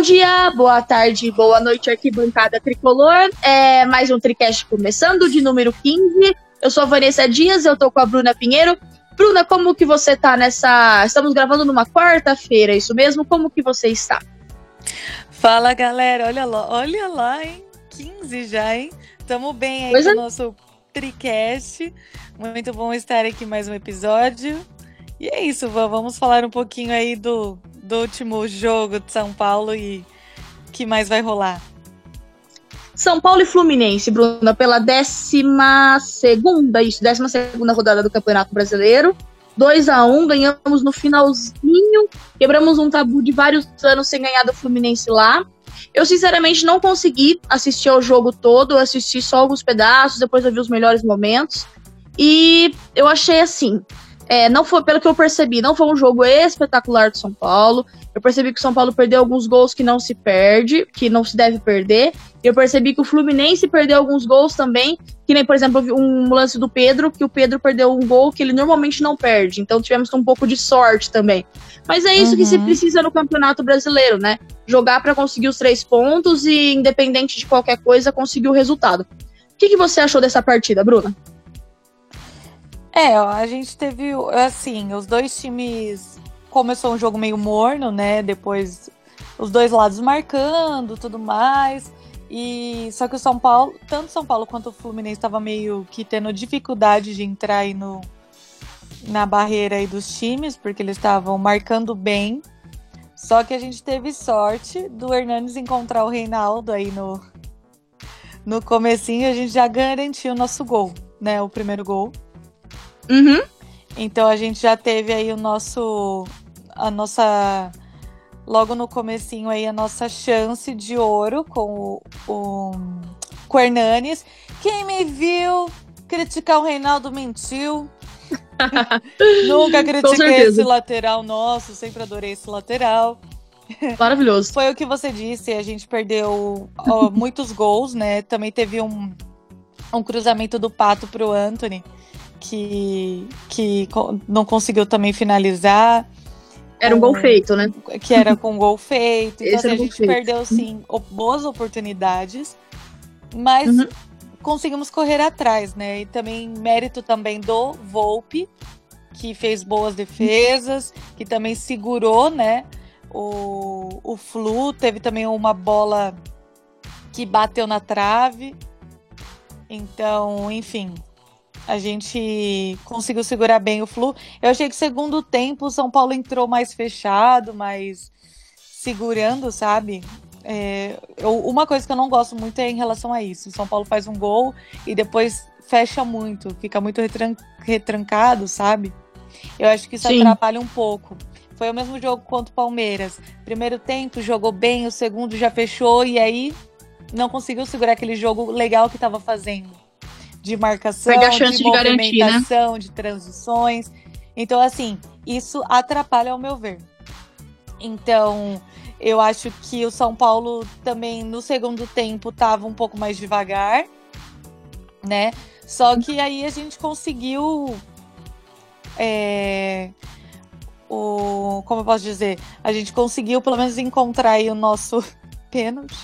Bom dia, boa tarde, boa noite, arquibancada tricolor. É mais um Tricast começando, de número 15. Eu sou a Vanessa Dias, eu tô com a Bruna Pinheiro. Bruna, como que você tá nessa. Estamos gravando numa quarta-feira, isso mesmo? Como que você está? Fala, galera. Olha lá, olha lá, hein? 15 já, hein? Tamo bem aí pois com o é. nosso Tricast. Muito bom estar aqui mais um episódio. E é isso, vamos falar um pouquinho aí do, do último jogo de São Paulo e que mais vai rolar? São Paulo e Fluminense, Bruna, pela décima segunda, isso, décima segunda rodada do Campeonato Brasileiro. 2 a 1 ganhamos no finalzinho, quebramos um tabu de vários anos sem ganhar do Fluminense lá. Eu, sinceramente, não consegui assistir ao jogo todo, eu assisti só alguns pedaços, depois eu vi os melhores momentos. E eu achei assim, é, não foi, pelo que eu percebi, não foi um jogo espetacular do São Paulo. Eu percebi que o São Paulo perdeu alguns gols que não se perde, que não se deve perder. Eu percebi que o Fluminense perdeu alguns gols também, que nem, por exemplo, um lance do Pedro, que o Pedro perdeu um gol que ele normalmente não perde. Então tivemos um pouco de sorte também. Mas é isso uhum. que se uhum. precisa no Campeonato Brasileiro, né? Jogar para conseguir os três pontos e, independente de qualquer coisa, conseguir o resultado. O que, que você achou dessa partida, Bruna? É, a gente teve, assim, os dois times. Começou um jogo meio morno, né? Depois os dois lados marcando, tudo mais. E só que o São Paulo, tanto São Paulo quanto o Fluminense estava meio que tendo dificuldade de entrar aí no, na barreira aí dos times, porque eles estavam marcando bem. Só que a gente teve sorte do Hernandes encontrar o Reinaldo aí no no comecinho, a gente já garantiu o nosso gol, né? O primeiro gol. Uhum. Então a gente já teve aí o nosso. A nossa. Logo no comecinho aí, a nossa chance de ouro com o, o, com o Hernanes. Quem me viu criticar o Reinaldo mentiu. Nunca critiquei esse lateral nosso, sempre adorei esse lateral. Maravilhoso. Foi o que você disse, a gente perdeu ó, muitos gols, né? Também teve um, um cruzamento do Pato pro Anthony que, que não conseguiu também finalizar. Era um gol feito, né? Que era com gol feito. Então, assim, a gente feito. perdeu, sim, boas oportunidades, mas uhum. conseguimos correr atrás, né? E também mérito também do Volpe, que fez boas defesas, que também segurou, né? O, o Flu teve também uma bola que bateu na trave. Então, enfim, a gente conseguiu segurar bem o flu. Eu achei que segundo tempo o São Paulo entrou mais fechado, mais segurando, sabe? É, eu, uma coisa que eu não gosto muito é em relação a isso. O São Paulo faz um gol e depois fecha muito, fica muito retran retrancado, sabe? Eu acho que isso Sim. atrapalha um pouco. Foi o mesmo jogo contra o Palmeiras. Primeiro tempo jogou bem, o segundo já fechou e aí não conseguiu segurar aquele jogo legal que estava fazendo de marcação, de, de movimentação, né? de transições. Então, assim, isso atrapalha ao meu ver. Então, eu acho que o São Paulo também no segundo tempo estava um pouco mais devagar, né? Só que aí a gente conseguiu é, o como eu posso dizer, a gente conseguiu pelo menos encontrar aí o nosso pênalti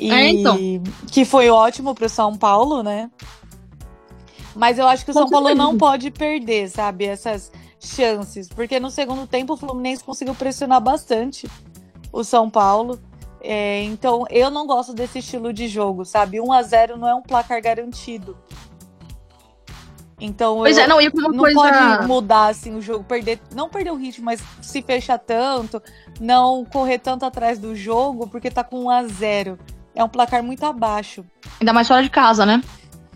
e é, então. que foi ótimo para o São Paulo, né? Mas eu acho que o São Paulo não pode perder, sabe, essas chances, porque no segundo tempo o Fluminense conseguiu pressionar bastante o São Paulo. É, então eu não gosto desse estilo de jogo, sabe? 1 a 0 não é um placar garantido. Então pois eu, é, não, e não coisa... pode mudar assim o jogo, perder, não perder o ritmo, mas se fechar tanto, não correr tanto atrás do jogo, porque tá com 1 a 0 é um placar muito abaixo. Ainda mais fora de casa, né?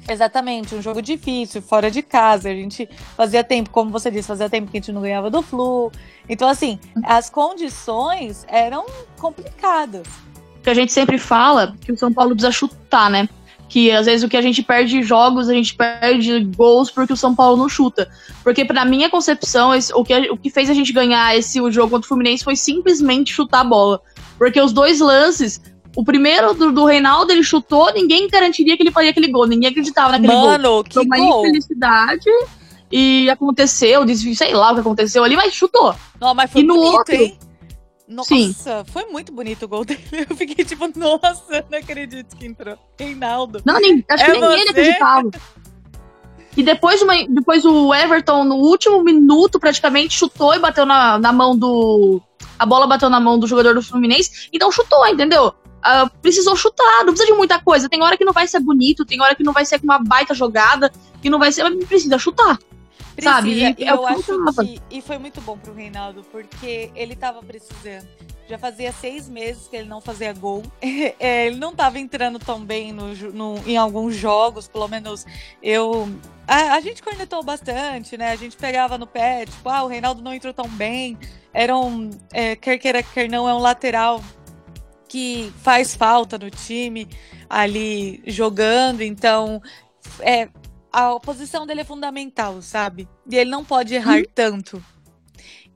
Exatamente, um jogo difícil, fora de casa. A gente fazia tempo, como você disse, fazia tempo que a gente não ganhava do Flu. Então, assim, as condições eram complicadas. Que a gente sempre fala que o São Paulo precisa chutar, né? Que às vezes o que a gente perde jogos, a gente perde gols porque o São Paulo não chuta. Porque, pra minha concepção, esse, o, que, o que fez a gente ganhar esse o jogo contra o Fluminense foi simplesmente chutar a bola. Porque os dois lances o primeiro do, do Reinaldo, ele chutou, ninguém garantiria que ele faria aquele gol. Ninguém acreditava naquele Mano, gol. Mano, que Foi uma gol. infelicidade. E aconteceu, sei lá o que aconteceu ali, mas chutou. Não, mas foi e no bonito, outro, hein? Nossa, Sim. foi muito bonito o gol dele. Eu fiquei tipo, nossa, não acredito que entrou. Reinaldo. Não, nem, acho é que nem ele acreditava. E depois, uma, depois o Everton, no último minuto, praticamente, chutou e bateu na, na mão do. A bola bateu na mão do jogador do Fluminense. Então chutou, entendeu? Uh, precisou chutar, não precisa de muita coisa. Tem hora que não vai ser bonito, tem hora que não vai ser uma baita jogada, que não vai ser. Mas precisa chutar. Precisa, sabe? E, e é eu acho que. E foi muito bom pro Reinaldo, porque ele tava precisando. Já fazia seis meses que ele não fazia gol. É, ele não estava entrando tão bem no, no, em alguns jogos, pelo menos eu. A, a, gente cornetou bastante, né? A gente pegava no pé, tipo, ah, o Reinaldo não entrou tão bem. Era um. É, quer queira, quer não, é um lateral que faz falta no time ali jogando, então. É, a posição dele é fundamental, sabe? E ele não pode errar hum. tanto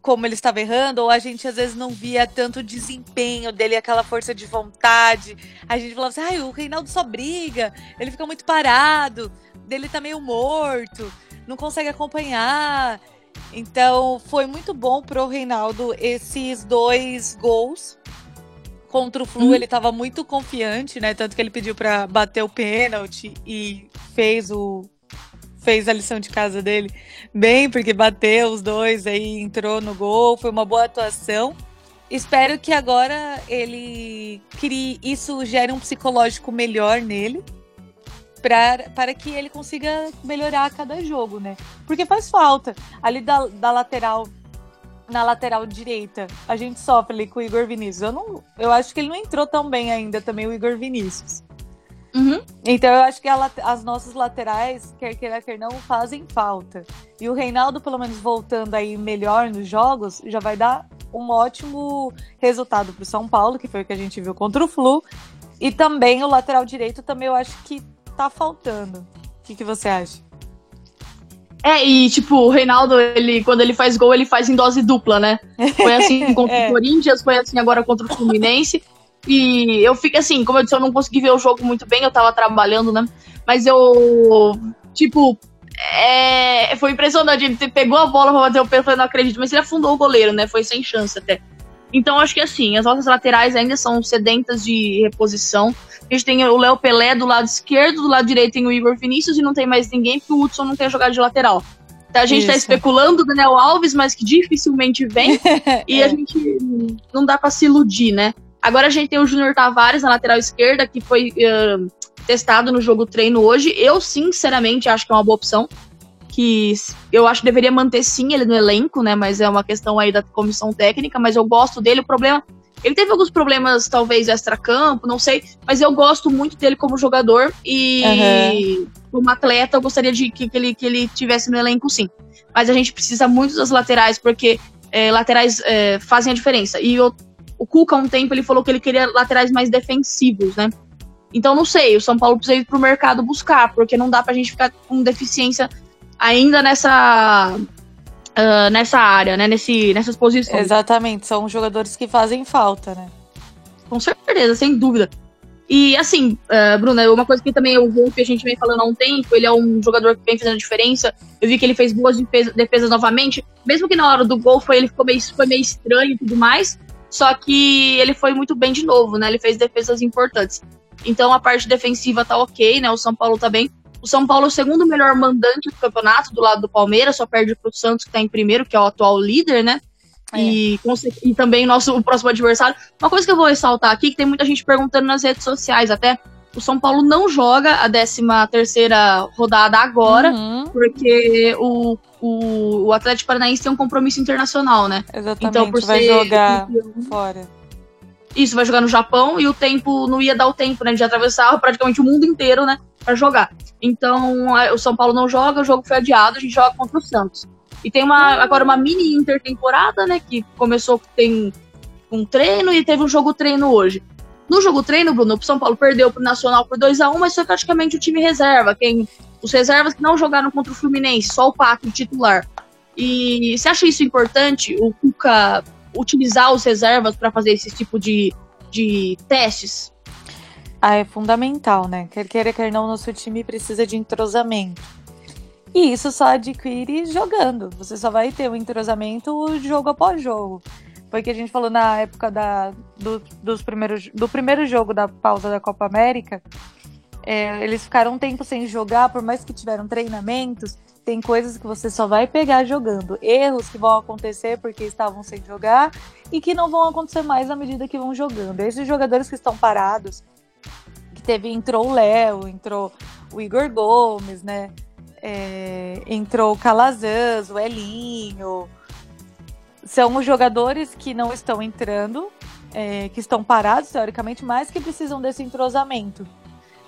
como ele estava errando, ou a gente às vezes não via tanto desempenho dele, aquela força de vontade. A gente falava assim, ah, o Reinaldo só briga, ele fica muito parado, dele tá meio morto, não consegue acompanhar. Então foi muito bom pro Reinaldo esses dois gols. Contra o Flu, uhum. ele estava muito confiante, né? Tanto que ele pediu para bater o pênalti e fez o, fez a lição de casa dele bem, porque bateu os dois, aí entrou no gol, foi uma boa atuação. Espero que agora ele crie, isso gere um psicológico melhor nele, pra, para que ele consiga melhorar a cada jogo, né? Porque faz falta. Ali da, da lateral, na lateral direita, a gente sofre ali com o Igor Vinícius. Eu, não, eu acho que ele não entrou tão bem ainda também, o Igor Vinícius. Uhum. Então eu acho que a, as nossas laterais, quer queira, quer não, fazem falta. E o Reinaldo, pelo menos voltando aí melhor nos jogos, já vai dar um ótimo resultado para o São Paulo, que foi o que a gente viu contra o Flu. E também o lateral direito também eu acho que tá faltando. O que, que você acha? É, e tipo, o Reinaldo, ele, quando ele faz gol, ele faz em dose dupla, né? Foi assim contra é. o Corinthians, foi assim agora contra o Fluminense. E eu fico assim, como eu disse, eu não consegui ver o jogo muito bem, eu tava trabalhando, né? Mas eu, tipo, é, foi impressionante. Ele pegou a bola pra bater o pé, eu falei, não acredito, mas ele afundou o goleiro, né? Foi sem chance até. Então acho que assim, as nossas laterais ainda são sedentas de reposição. A gente tem o Léo Pelé do lado esquerdo, do lado direito tem o Igor Vinícius e não tem mais ninguém, porque o Hudson não tem jogado de lateral. Então a gente tá Isso. tá especulando o Daniel Alves, mas que dificilmente vem. e é. a gente não dá para se iludir, né? Agora a gente tem o Júnior Tavares na lateral esquerda, que foi uh, testado no jogo treino hoje. Eu, sinceramente, acho que é uma boa opção. Que eu acho que deveria manter sim ele no elenco, né? Mas é uma questão aí da comissão técnica. Mas eu gosto dele. O problema. Ele teve alguns problemas, talvez, extra-campo, não sei. Mas eu gosto muito dele como jogador. E uhum. como atleta, eu gostaria de que, que, ele, que ele tivesse no elenco, sim. Mas a gente precisa muito das laterais, porque é, laterais é, fazem a diferença. E eu o Cuca, há um tempo, ele falou que ele queria laterais mais defensivos, né? Então, não sei, o São Paulo precisa ir pro mercado buscar, porque não dá pra gente ficar com deficiência ainda nessa. Uh, nessa área, né? Nesse, nessas posições. Exatamente, são jogadores que fazem falta, né? Com certeza, sem dúvida. E assim, uh, Bruna, uma coisa que também o Wolf a gente vem falando há um tempo, ele é um jogador que vem fazendo diferença. Eu vi que ele fez boas defesas, defesas novamente, mesmo que na hora do gol foi, ele ficou meio, foi meio estranho e tudo mais. Só que ele foi muito bem de novo, né? Ele fez defesas importantes. Então a parte defensiva tá ok, né? O São Paulo tá bem. O São Paulo é o segundo melhor mandante do campeonato, do lado do Palmeiras, só perde pro Santos, que tá em primeiro, que é o atual líder, né? É. E, e também nosso o próximo adversário. Uma coisa que eu vou ressaltar aqui, que tem muita gente perguntando nas redes sociais até, o São Paulo não joga a 13 terceira rodada agora, uhum. porque o o, o Atlético Paranaense tem um compromisso internacional, né? Exatamente, então, por vai ser jogar campeão, fora. Isso, vai jogar no Japão e o tempo não ia dar o tempo, né? De atravessar praticamente o mundo inteiro, né? Pra jogar. Então, o São Paulo não joga, o jogo foi adiado, a gente joga contra o Santos. E tem uma, agora uma mini intertemporada, né? Que começou, tem um treino e teve um jogo treino hoje. No jogo treino, Bruno, o São Paulo perdeu pro Nacional por 2 a 1 mas foi praticamente o time reserva. Quem os reservas que não jogaram contra o Fluminense, só o Pato, titular. E você acha isso importante, o Cuca utilizar os reservas para fazer esse tipo de, de testes? Ah, é fundamental, né? Quer queira, quer não, nosso time precisa de entrosamento. E isso só adquire jogando. Você só vai ter o entrosamento jogo após jogo. foi que a gente falou na época da, do, dos primeiros, do primeiro jogo da pausa da Copa América. É, eles ficaram um tempo sem jogar, por mais que tiveram treinamentos, tem coisas que você só vai pegar jogando. Erros que vão acontecer porque estavam sem jogar e que não vão acontecer mais à medida que vão jogando. Esses jogadores que estão parados, que teve, entrou o Léo, entrou o Igor Gomes, né? É, entrou o Calazans, o Elinho, são os jogadores que não estão entrando, é, que estão parados, teoricamente, mas que precisam desse entrosamento.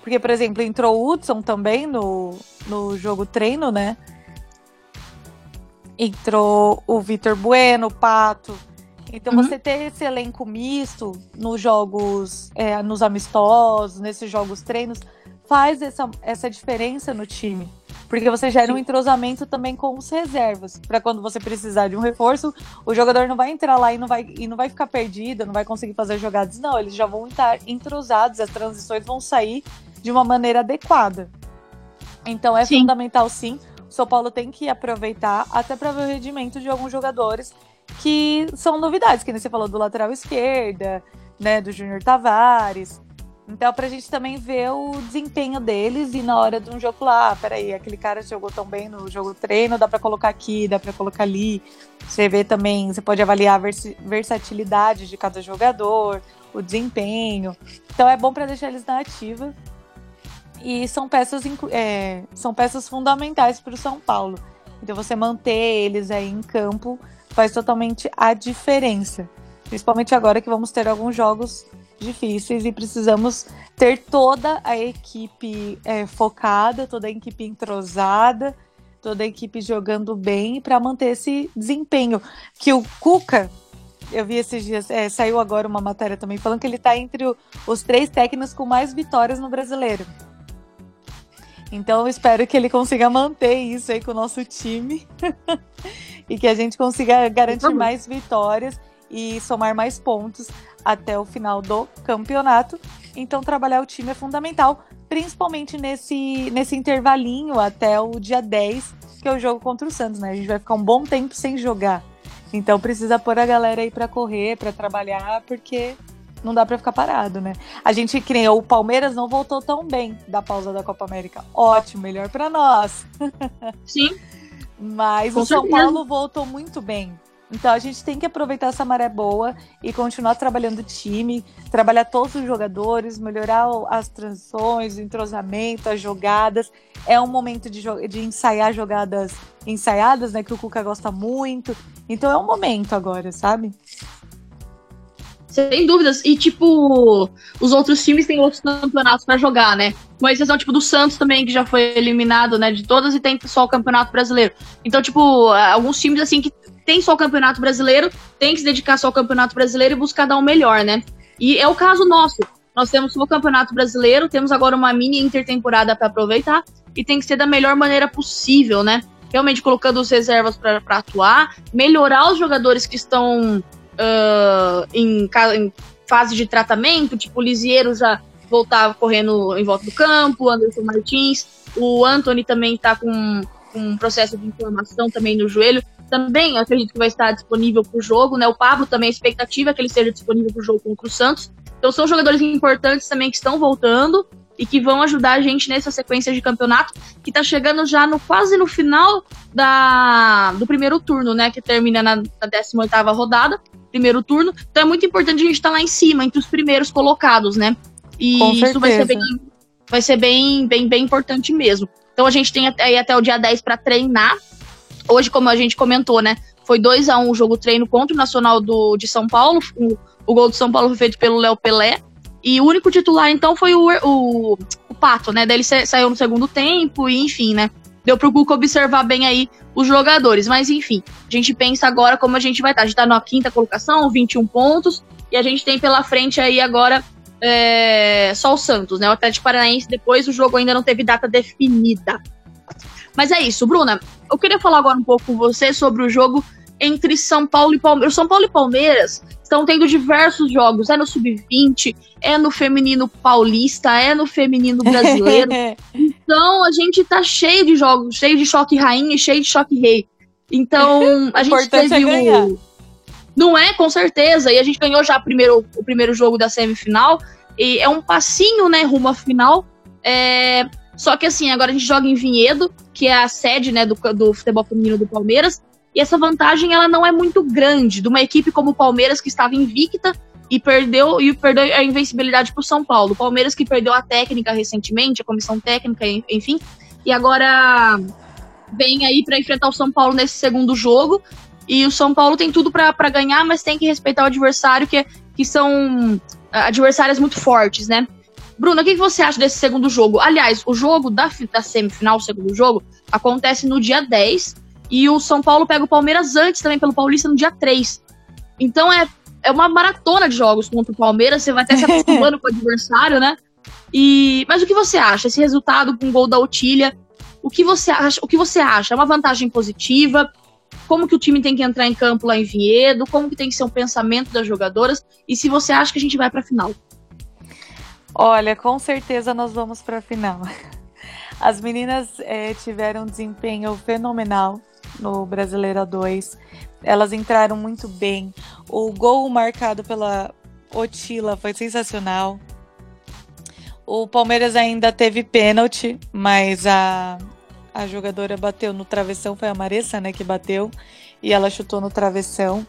Porque, por exemplo, entrou o Hudson também no, no jogo treino, né? Entrou o Vitor Bueno, o Pato. Então, uhum. você ter esse elenco misto nos jogos, é, nos amistosos, nesses jogos treinos, faz essa, essa diferença no time. Porque você gera Sim. um entrosamento também com os reservas. para quando você precisar de um reforço, o jogador não vai entrar lá e não vai, e não vai ficar perdido, não vai conseguir fazer jogadas. Não, eles já vão estar entrosados, as transições vão sair de uma maneira adequada. Então é sim. fundamental sim. O São Paulo tem que aproveitar até para ver o rendimento de alguns jogadores que são novidades, que nem você falou do lateral esquerda, né, do Júnior Tavares. Então, pra gente também ver o desempenho deles e na hora de um jogo lá, ah, peraí, aquele cara jogou tão bem no jogo treino, dá para colocar aqui, dá para colocar ali. Você vê também, você pode avaliar a vers versatilidade de cada jogador, o desempenho. Então é bom para deixar eles na ativa. E são peças, é, são peças fundamentais para o São Paulo. Então você manter eles aí em campo faz totalmente a diferença. Principalmente agora que vamos ter alguns jogos difíceis e precisamos ter toda a equipe é, focada, toda a equipe entrosada, toda a equipe jogando bem para manter esse desempenho. Que o Cuca, eu vi esses dias, é, saiu agora uma matéria também falando que ele está entre o, os três técnicos com mais vitórias no brasileiro. Então eu espero que ele consiga manter isso aí com o nosso time e que a gente consiga garantir mais vitórias e somar mais pontos até o final do campeonato. Então, trabalhar o time é fundamental, principalmente nesse, nesse intervalinho até o dia 10, que é o jogo contra o Santos, né? A gente vai ficar um bom tempo sem jogar. Então, precisa pôr a galera aí para correr, para trabalhar, porque não dá para ficar parado, né? A gente criou o Palmeiras não voltou tão bem da pausa da Copa América. Ótimo, melhor para nós. Sim. Mas Com o São certeza. Paulo voltou muito bem. Então a gente tem que aproveitar essa maré boa e continuar trabalhando o time, trabalhar todos os jogadores, melhorar as transições, o entrosamento, as jogadas. É um momento de, de ensaiar jogadas ensaiadas, né? Que o Cuca gosta muito. Então é um momento agora, sabe? Sem dúvidas. E, tipo, os outros times têm outros campeonatos para jogar, né? Com exceção, tipo, do Santos também, que já foi eliminado, né, de todas e tem só o Campeonato Brasileiro. Então, tipo, alguns times, assim, que tem só o Campeonato Brasileiro, tem que se dedicar só ao Campeonato Brasileiro e buscar dar o melhor, né? E é o caso nosso. Nós temos o Campeonato Brasileiro, temos agora uma mini intertemporada para aproveitar e tem que ser da melhor maneira possível, né? Realmente colocando os reservas para atuar, melhorar os jogadores que estão uh, em, em, fase de tratamento, tipo o Lisieiro já voltar correndo em volta do campo, Anderson Martins, o Anthony também está com, com um processo de inflamação também no joelho também acredito que vai estar disponível para o jogo, né? O Pablo também, a expectativa é que ele esteja disponível para o jogo contra o Santos. Então são jogadores importantes também que estão voltando e que vão ajudar a gente nessa sequência de campeonato que está chegando já no quase no final da, do primeiro turno, né? Que termina na, na 18 rodada, primeiro turno. Então é muito importante a gente estar tá lá em cima, entre os primeiros colocados, né? E isso vai ser bem, vai ser bem, bem, bem importante mesmo. Então a gente tem até, até o dia 10 para treinar Hoje, como a gente comentou, né? Foi 2 a 1 um o jogo treino contra o Nacional do, de São Paulo. O, o gol do São Paulo foi feito pelo Léo Pelé. E o único titular, então, foi o, o, o Pato, né? Daí ele saiu no segundo tempo, e enfim, né? Deu pro Cuca observar bem aí os jogadores. Mas enfim, a gente pensa agora como a gente vai estar. A gente tá na quinta colocação, 21 pontos. E a gente tem pela frente aí agora é, só o Santos, né? O Atlético Paranaense, depois o jogo ainda não teve data definida. Mas é isso, Bruna. Eu queria falar agora um pouco com você sobre o jogo entre São Paulo e Palmeiras. São Paulo e Palmeiras estão tendo diversos jogos. É no sub-20, é no feminino paulista, é no feminino brasileiro. então a gente tá cheio de jogos, cheio de choque rainha e cheio de choque rei. Então a gente teve é o. Não é, com certeza. E a gente ganhou já primeiro, o primeiro jogo da semifinal. E é um passinho, né, rumo à final. É... Só que assim, agora a gente joga em Vinhedo, que é a sede, né, do, do futebol feminino do Palmeiras. E essa vantagem, ela não é muito grande. De uma equipe como o Palmeiras, que estava invicta e perdeu e perdeu a invencibilidade para o São Paulo. O Palmeiras que perdeu a técnica recentemente, a comissão técnica, enfim. E agora vem aí para enfrentar o São Paulo nesse segundo jogo. E o São Paulo tem tudo para ganhar, mas tem que respeitar o adversário, que, que são adversários muito fortes, né? Bruna, o que, que você acha desse segundo jogo? Aliás, o jogo da, da semifinal, o segundo jogo, acontece no dia 10. E o São Paulo pega o Palmeiras antes também pelo Paulista no dia 3. Então é, é uma maratona de jogos contra o Palmeiras. Você vai até se acostumando com o adversário, né? E, mas o que você acha? Esse resultado com o gol da Otília, o que você acha? O que você acha? É uma vantagem positiva? como que o time tem que entrar em campo lá em Vinhedo, como que tem que ser o pensamento das jogadoras e se você acha que a gente vai para a final. Olha, com certeza nós vamos para a final. As meninas é, tiveram um desempenho fenomenal no Brasileira 2. Elas entraram muito bem. O gol marcado pela Otila foi sensacional. O Palmeiras ainda teve pênalti, mas a, a jogadora bateu no travessão, foi a Maressa, né, que bateu, e ela chutou no travessão.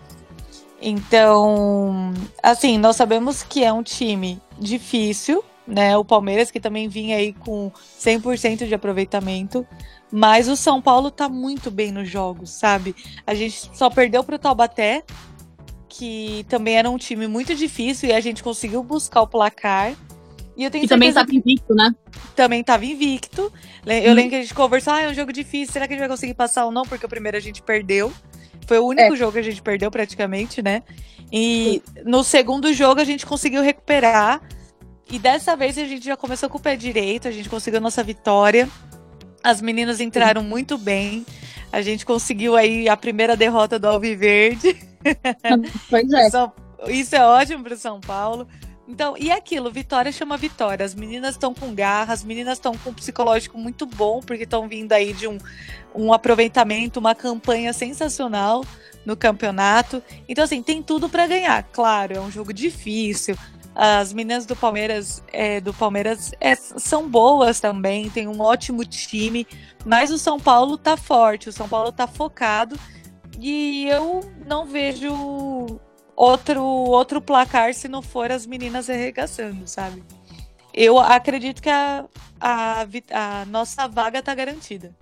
Então, assim, nós sabemos que é um time difícil, né? O Palmeiras que também vinha aí com 100% de aproveitamento, mas o São Paulo tá muito bem nos jogos, sabe? A gente só perdeu pro Taubaté, que também era um time muito difícil e a gente conseguiu buscar o placar. E, eu tenho e também estava invicto, né? Também estava invicto. Eu hum. lembro que a gente conversou, ah, é um jogo difícil, será que a gente vai conseguir passar ou não? Porque o primeiro a gente perdeu. Foi o único é. jogo que a gente perdeu praticamente, né? E Sim. no segundo jogo a gente conseguiu recuperar. E dessa vez a gente já começou com o pé direito, a gente conseguiu a nossa vitória. As meninas entraram muito bem. A gente conseguiu aí a primeira derrota do Alviverde. Pois é. Isso é ótimo para São Paulo. Então, e aquilo, vitória chama vitória. As meninas estão com garra, as meninas estão com um psicológico muito bom, porque estão vindo aí de um, um aproveitamento, uma campanha sensacional no campeonato. Então, assim, tem tudo para ganhar. Claro, é um jogo difícil. As meninas do Palmeiras, é, do Palmeiras é, são boas também, tem um ótimo time, mas o São Paulo tá forte, o São Paulo tá focado. E eu não vejo outro, outro placar se não for as meninas arregaçando, sabe? Eu acredito que a, a, a nossa vaga tá garantida.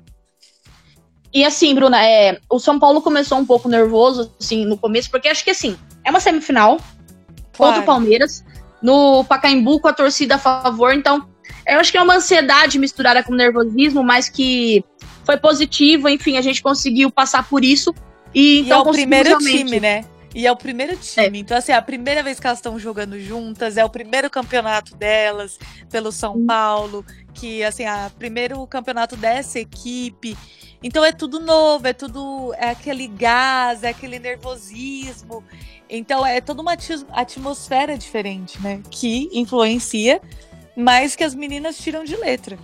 E assim, Bruna, é, o São Paulo começou um pouco nervoso, assim, no começo, porque acho que assim, é uma semifinal claro. contra o Palmeiras, no Pacaembu com a torcida a favor, então eu acho que é uma ansiedade misturada com nervosismo, mas que foi positivo, enfim, a gente conseguiu passar por isso. E, então, e é o primeiro time, né? E é o primeiro time. É. Então, assim, é a primeira vez que elas estão jogando juntas, é o primeiro campeonato delas pelo São Paulo, que, assim, é o primeiro campeonato dessa equipe. Então é tudo novo, é tudo. É aquele gás, é aquele nervosismo. Então é toda uma atmosfera diferente, né? Que influencia, mas que as meninas tiram de letra.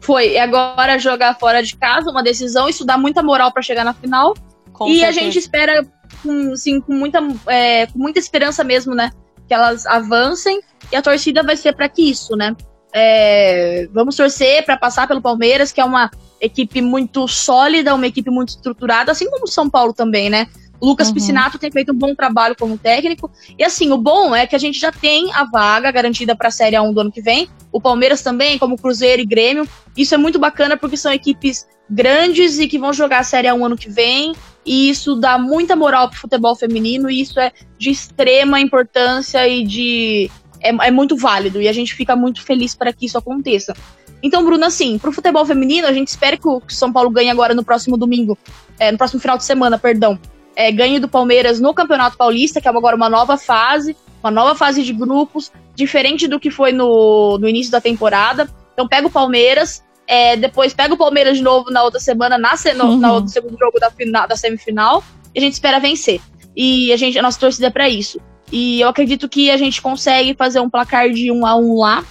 Foi. E agora jogar fora de casa, uma decisão, isso dá muita moral para chegar na final. Com e certeza. a gente espera com, assim, com, muita, é, com muita esperança mesmo, né? Que elas avancem e a torcida vai ser para que isso, né? É, vamos torcer para passar pelo Palmeiras, que é uma equipe muito sólida, uma equipe muito estruturada, assim como o São Paulo também, né? O Lucas uhum. Piscinato tem feito um bom trabalho como técnico. E assim, o bom é que a gente já tem a vaga garantida para a Série A1 do ano que vem. O Palmeiras também, como Cruzeiro e Grêmio. Isso é muito bacana porque são equipes grandes e que vão jogar a Série A1 ano que vem e isso dá muita moral pro futebol feminino, e isso é de extrema importância e de. É, é muito válido, e a gente fica muito feliz para que isso aconteça. Então, Bruno, assim, pro futebol feminino, a gente espera que o São Paulo ganhe agora no próximo domingo, é, no próximo final de semana, perdão. É, ganhe do Palmeiras no Campeonato Paulista, que é agora uma nova fase, uma nova fase de grupos, diferente do que foi no, no início da temporada. Então pega o Palmeiras, é, depois pega o Palmeiras de novo na outra semana, na, no, uhum. na, segundo jogo da, final, da semifinal, e a gente espera vencer. E a, gente, a nossa torcida é pra isso. E eu acredito que a gente consegue fazer um placar de um a um lá,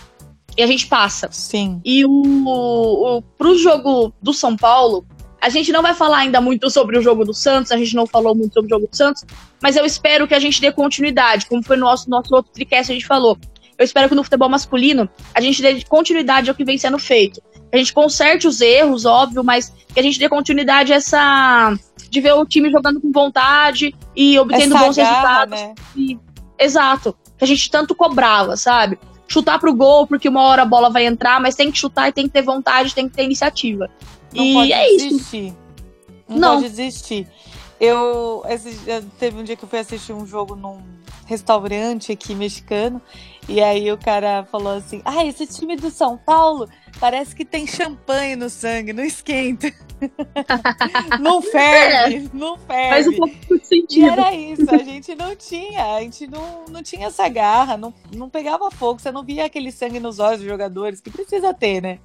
e a gente passa. Sim. E o, o, pro jogo do São Paulo, A gente não vai falar ainda muito sobre o jogo do Santos, a gente não falou muito sobre o jogo do Santos, mas eu espero que a gente dê continuidade, como foi no nosso, nosso outro tricast a gente falou. Eu espero que no futebol masculino a gente dê continuidade ao que vem sendo feito. A gente conserte os erros, óbvio, mas que a gente dê continuidade a essa. de ver o time jogando com vontade e obtendo essa bons garra, resultados. Né? E, exato. Que a gente tanto cobrava, sabe? Chutar pro gol, porque uma hora a bola vai entrar, mas tem que chutar e tem que ter vontade, tem que ter iniciativa. Não e pode é desistir. isso. Não, não pode desistir. Eu, teve um dia que eu fui assistir um jogo num restaurante aqui mexicano e aí o cara falou assim: Ah, esse time do São Paulo parece que tem champanhe no sangue, não esquenta. não ferve, não ferve. Faz um pouco de sentido. E era isso, a gente não tinha, a gente não, não tinha essa garra, não, não pegava fogo, você não via aquele sangue nos olhos dos jogadores, que precisa ter, né?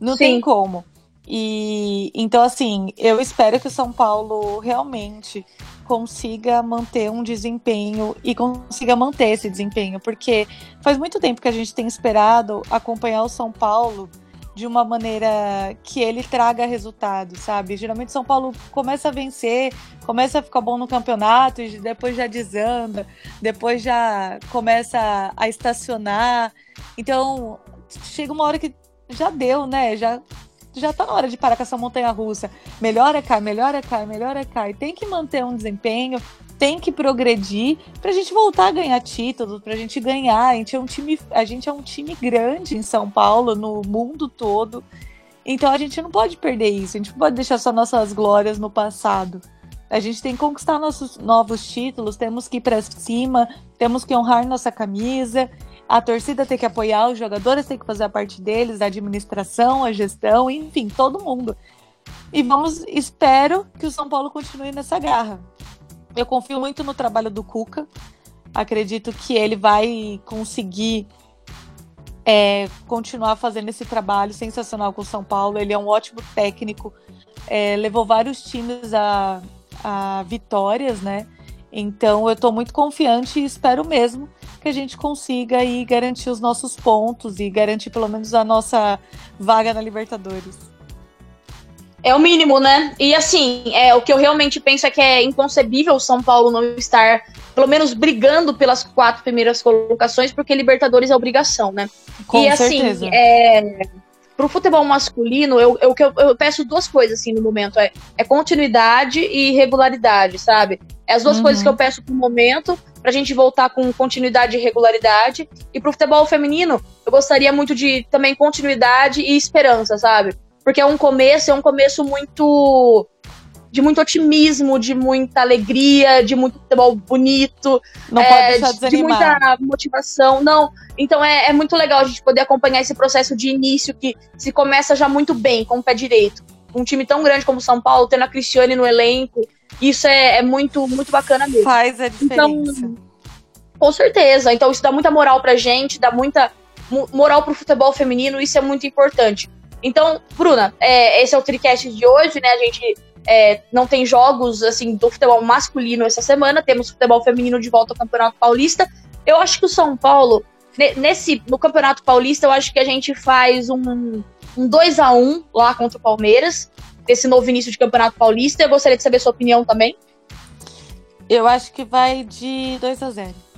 Não Sim. tem como. E então, assim, eu espero que o São Paulo realmente consiga manter um desempenho e consiga manter esse desempenho, porque faz muito tempo que a gente tem esperado acompanhar o São Paulo de uma maneira que ele traga resultados, sabe? Geralmente São Paulo começa a vencer, começa a ficar bom no campeonato e depois já desanda, depois já começa a estacionar. Então, chega uma hora que já deu, né? Já já tá na hora de parar com essa montanha russa. Melhora, cai, melhora, cai, melhora, cai. Tem que manter um desempenho, tem que progredir pra gente voltar a ganhar títulos, pra gente ganhar. A gente é um time, a gente é um time grande em São Paulo, no mundo todo. Então a gente não pode perder isso, a gente não pode deixar só nossas glórias no passado. A gente tem que conquistar nossos novos títulos, temos que ir para cima, temos que honrar nossa camisa a torcida tem que apoiar, os jogadores têm que fazer a parte deles, a administração, a gestão, enfim, todo mundo. E vamos, espero que o São Paulo continue nessa garra. Eu confio muito no trabalho do Cuca. Acredito que ele vai conseguir é, continuar fazendo esse trabalho sensacional com o São Paulo. Ele é um ótimo técnico, é, levou vários times a, a vitórias, né? Então eu estou muito confiante e espero mesmo que a gente consiga aí garantir os nossos pontos e garantir pelo menos a nossa vaga na Libertadores. É o mínimo, né? E assim, é, o que eu realmente penso é que é inconcebível o São Paulo não estar, pelo menos, brigando pelas quatro primeiras colocações, porque Libertadores é obrigação, né? Com e assim, certeza. é, pro futebol masculino, eu, eu, eu, eu peço duas coisas assim no momento: é, é continuidade e regularidade, sabe? É as duas uhum. coisas que eu peço pro momento, pra gente voltar com continuidade e regularidade. E pro futebol feminino, eu gostaria muito de também continuidade e esperança, sabe? Porque é um começo, é um começo muito de muito otimismo, de muita alegria, de muito futebol bonito, não é, pode deixar de, de muita motivação. Não, então é, é, muito legal a gente poder acompanhar esse processo de início que se começa já muito bem, com o pé direito. Um time tão grande como o São Paulo, tendo a Cristiane no elenco, isso é, é muito, muito bacana mesmo. Faz a diferença. Então, com certeza. Então isso dá muita moral pra gente, dá muita moral pro futebol feminino, isso é muito importante. Então, Bruna, é, esse é o Tricast de hoje, né? A gente é, não tem jogos assim do futebol masculino essa semana, temos futebol feminino de volta ao Campeonato Paulista. Eu acho que o São Paulo, nesse no Campeonato Paulista, eu acho que a gente faz um, um 2 a 1 lá contra o Palmeiras, desse novo início de Campeonato Paulista. Eu gostaria de saber sua opinião também. Eu acho que vai de 2 a 0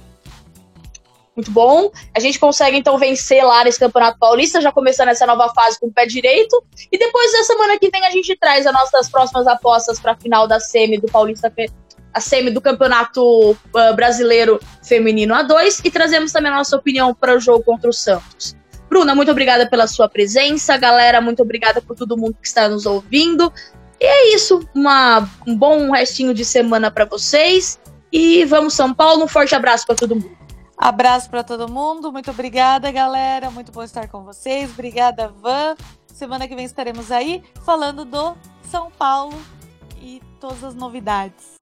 muito bom. A gente consegue então vencer lá nesse Campeonato Paulista, já começando essa nova fase com o pé direito. E depois da semana que vem a gente traz as nossas próximas apostas para a final da semi do Paulista, a semi do Campeonato uh, Brasileiro Feminino A2 e trazemos também a nossa opinião para o jogo contra o Santos. Bruna, muito obrigada pela sua presença. Galera, muito obrigada por todo mundo que está nos ouvindo. E é isso, uma, um bom restinho de semana para vocês. E vamos São Paulo, um forte abraço para todo mundo. Abraço para todo mundo. Muito obrigada, galera. Muito bom estar com vocês. Obrigada, Van. Semana que vem estaremos aí falando do São Paulo e todas as novidades.